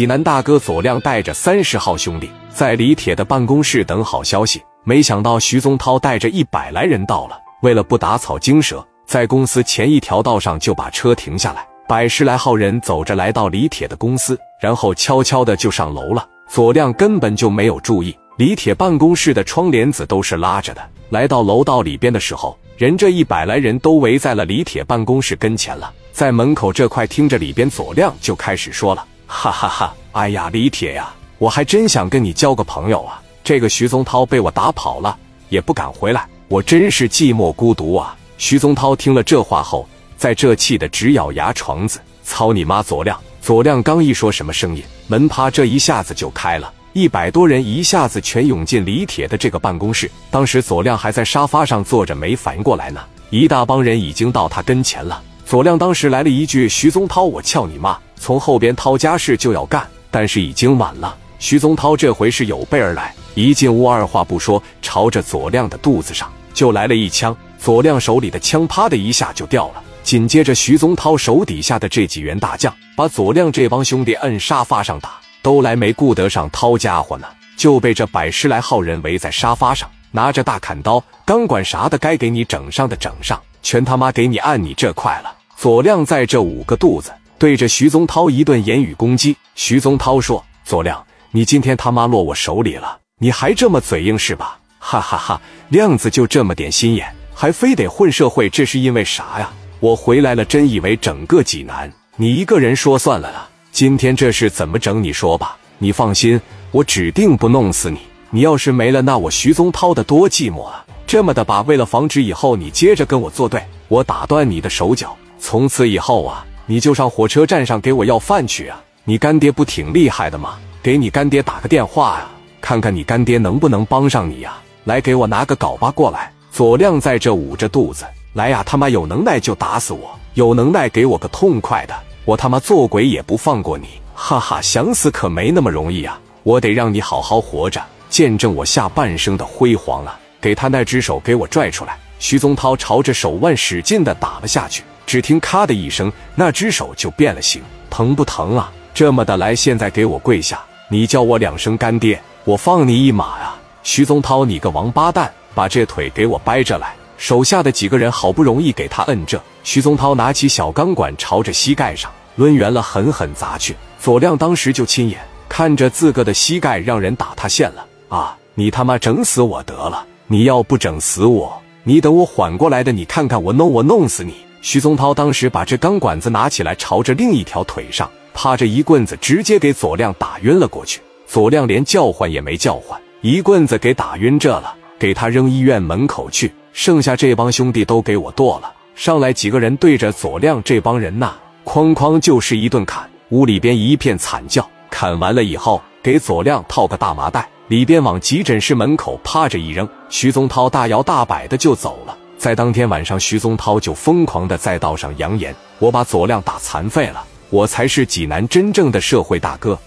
济南大哥左亮带着三十号兄弟在李铁的办公室等好消息，没想到徐宗涛带着一百来人到了。为了不打草惊蛇，在公司前一条道上就把车停下来，百十来号人走着来到李铁的公司，然后悄悄的就上楼了。左亮根本就没有注意，李铁办公室的窗帘子都是拉着的。来到楼道里边的时候，人这一百来人都围在了李铁办公室跟前了，在门口这块听着里边左亮就开始说了。哈哈哈！哎呀，李铁呀，我还真想跟你交个朋友啊！这个徐宗涛被我打跑了，也不敢回来，我真是寂寞孤独啊！徐宗涛听了这话后，在这气得直咬牙床子。操你妈！左亮，左亮刚一说什么声音，门啪这一下子就开了，一百多人一下子全涌进李铁的这个办公室。当时左亮还在沙发上坐着，没反应过来呢，一大帮人已经到他跟前了。左亮当时来了一句：“徐宗涛，我撬你妈！”从后边掏家事就要干，但是已经晚了。徐宗涛这回是有备而来，一进屋二话不说，朝着左亮的肚子上就来了一枪。左亮手里的枪啪的一下就掉了，紧接着徐宗涛手底下的这几员大将把左亮这帮兄弟摁沙发上打，都来没顾得上掏家伙呢，就被这百十来号人围在沙发上，拿着大砍刀、钢管啥的，该给你整上的整上，全他妈给你按你这块了。左亮在这五个肚子。对着徐宗涛一顿言语攻击，徐宗涛说：“左亮，你今天他妈落我手里了，你还这么嘴硬是吧？哈哈哈！亮子就这么点心眼，还非得混社会，这是因为啥呀？我回来了，真以为整个济南你一个人说算了啊？今天这事怎么整？你说吧。你放心，我指定不弄死你。你要是没了，那我徐宗涛的多寂寞啊！这么的吧，为了防止以后你接着跟我作对，我打断你的手脚，从此以后啊。”你就上火车站上给我要饭去啊！你干爹不挺厉害的吗？给你干爹打个电话呀，看看你干爹能不能帮上你呀！来，给我拿个镐把过来。左亮在这捂着肚子，来呀！他妈有能耐就打死我，有能耐给我个痛快的，我他妈做鬼也不放过你！哈哈，想死可没那么容易啊！我得让你好好活着，见证我下半生的辉煌啊！给他那只手给我拽出来！徐宗涛朝着手腕使劲的打了下去。只听咔的一声，那只手就变了形，疼不疼啊？这么的来，现在给我跪下，你叫我两声干爹，我放你一马啊！徐宗涛，你个王八蛋，把这腿给我掰着来！手下的几个人好不容易给他摁着，徐宗涛拿起小钢管朝着膝盖上抡圆了，狠狠砸去。左亮当时就亲眼看着自个的膝盖让人打塌陷了啊！你他妈整死我得了！你要不整死我，你等我缓过来的，你看看我弄我弄死你！徐宗涛当时把这钢管子拿起来，朝着另一条腿上趴着一棍子，直接给左亮打晕了过去。左亮连叫唤也没叫唤，一棍子给打晕这了，给他扔医院门口去。剩下这帮兄弟都给我剁了！上来几个人对着左亮这帮人呐，哐哐就是一顿砍。屋里边一片惨叫。砍完了以后，给左亮套个大麻袋，里边往急诊室门口趴着一扔。徐宗涛大摇大摆的就走了。在当天晚上，徐宗涛就疯狂的在道上扬言：“我把左亮打残废了，我才是济南真正的社会大哥。”